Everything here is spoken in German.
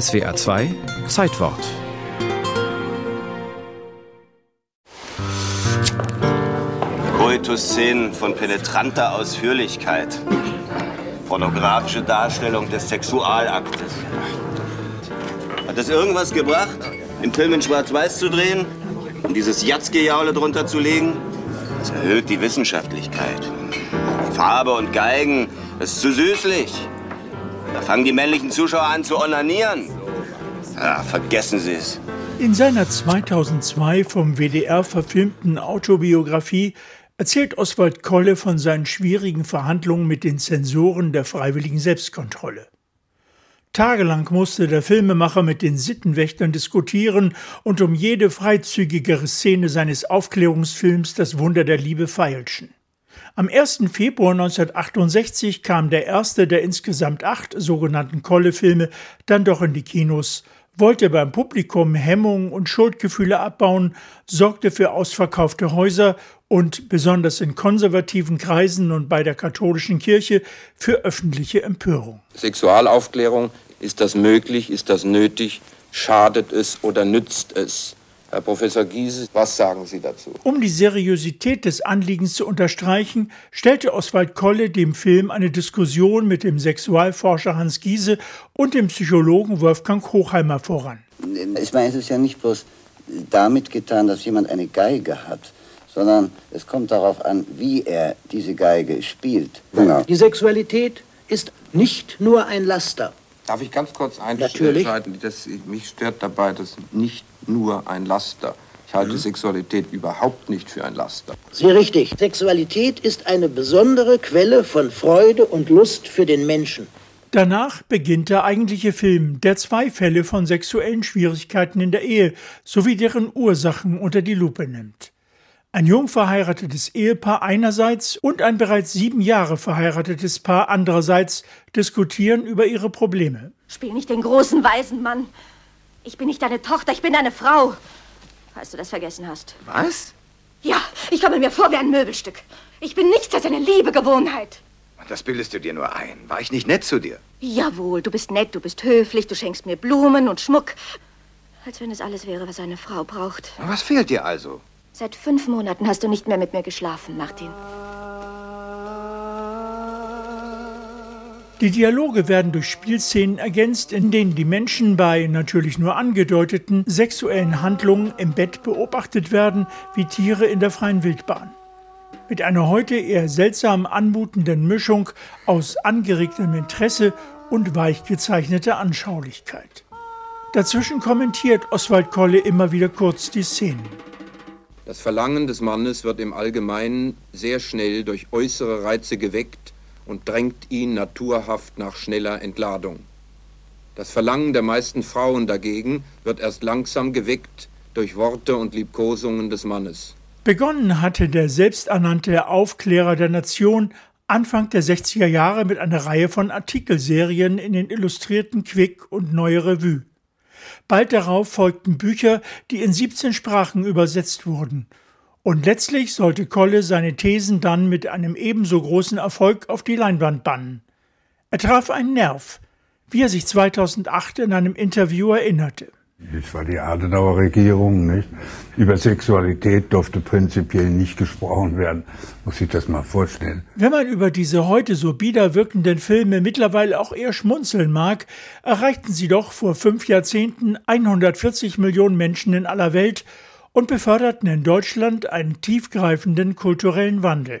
SWA 2 Zeitwort Koitus-Szenen von penetranter Ausführlichkeit. Pornografische Darstellung des Sexualaktes. Hat das irgendwas gebracht, den Film in Schwarz-Weiß zu drehen? Um dieses Jatzgejaule drunter zu legen? Das erhöht die Wissenschaftlichkeit. Farbe und Geigen, das ist zu süßlich. Da fangen die männlichen Zuschauer an zu onanieren. Ja, vergessen Sie es. In seiner 2002 vom WDR verfilmten Autobiografie erzählt Oswald Kolle von seinen schwierigen Verhandlungen mit den Zensoren der freiwilligen Selbstkontrolle. Tagelang musste der Filmemacher mit den Sittenwächtern diskutieren und um jede freizügigere Szene seines Aufklärungsfilms Das Wunder der Liebe feilschen. Am 1. Februar 1968 kam der erste der insgesamt acht sogenannten Kolle-Filme dann doch in die Kinos, wollte beim Publikum Hemmungen und Schuldgefühle abbauen, sorgte für ausverkaufte Häuser und besonders in konservativen Kreisen und bei der katholischen Kirche für öffentliche Empörung. Sexualaufklärung, ist das möglich, ist das nötig, schadet es oder nützt es? Herr Professor Giese, was sagen Sie dazu? Um die Seriosität des Anliegens zu unterstreichen, stellte Oswald Kolle dem Film eine Diskussion mit dem Sexualforscher Hans Giese und dem Psychologen Wolfgang Hochheimer voran. Ich meine, es ist ja nicht bloß damit getan, dass jemand eine Geige hat, sondern es kommt darauf an, wie er diese Geige spielt. Ja. Die Sexualität ist nicht nur ein Laster. Darf ich ganz kurz Natürlich. einschalten? Das, mich stört dabei, dass nicht nur ein Laster. Ich halte mhm. Sexualität überhaupt nicht für ein Laster. Sehr richtig. Sexualität ist eine besondere Quelle von Freude und Lust für den Menschen. Danach beginnt der eigentliche Film, der zwei Fälle von sexuellen Schwierigkeiten in der Ehe sowie deren Ursachen unter die Lupe nimmt. Ein jung verheiratetes Ehepaar einerseits und ein bereits sieben Jahre verheiratetes Paar andererseits diskutieren über ihre Probleme. Spiel nicht den großen weisen Mann. Ich bin nicht deine Tochter, ich bin deine Frau. Falls du das vergessen hast. Was? Ja, ich komme mir vor wie ein Möbelstück. Ich bin nichts als eine liebe Gewohnheit. Das bildest du dir nur ein. War ich nicht nett zu dir? Jawohl, du bist nett, du bist höflich, du schenkst mir Blumen und Schmuck. Als wenn es alles wäre, was eine Frau braucht. Was fehlt dir also? Seit fünf Monaten hast du nicht mehr mit mir geschlafen, Martin. Die Dialoge werden durch Spielszenen ergänzt, in denen die Menschen bei natürlich nur angedeuteten sexuellen Handlungen im Bett beobachtet werden, wie Tiere in der freien Wildbahn. Mit einer heute eher seltsam anmutenden Mischung aus angeregtem Interesse und weich gezeichneter Anschaulichkeit. Dazwischen kommentiert Oswald Kolle immer wieder kurz die Szenen. Das Verlangen des Mannes wird im Allgemeinen sehr schnell durch äußere Reize geweckt und drängt ihn naturhaft nach schneller Entladung. Das Verlangen der meisten Frauen dagegen wird erst langsam geweckt durch Worte und Liebkosungen des Mannes. Begonnen hatte der selbsternannte Aufklärer der Nation Anfang der 60er Jahre mit einer Reihe von Artikelserien in den Illustrierten Quick und Neue Revue. Bald darauf folgten Bücher, die in 17 Sprachen übersetzt wurden. Und letztlich sollte Kolle seine Thesen dann mit einem ebenso großen Erfolg auf die Leinwand bannen. Er traf einen Nerv, wie er sich 2008 in einem Interview erinnerte. Das war die Adenauer Regierung, nicht? Über Sexualität durfte prinzipiell nicht gesprochen werden. Muss ich das mal vorstellen. Wenn man über diese heute so bieder wirkenden Filme mittlerweile auch eher schmunzeln mag, erreichten sie doch vor fünf Jahrzehnten 140 Millionen Menschen in aller Welt und beförderten in Deutschland einen tiefgreifenden kulturellen Wandel.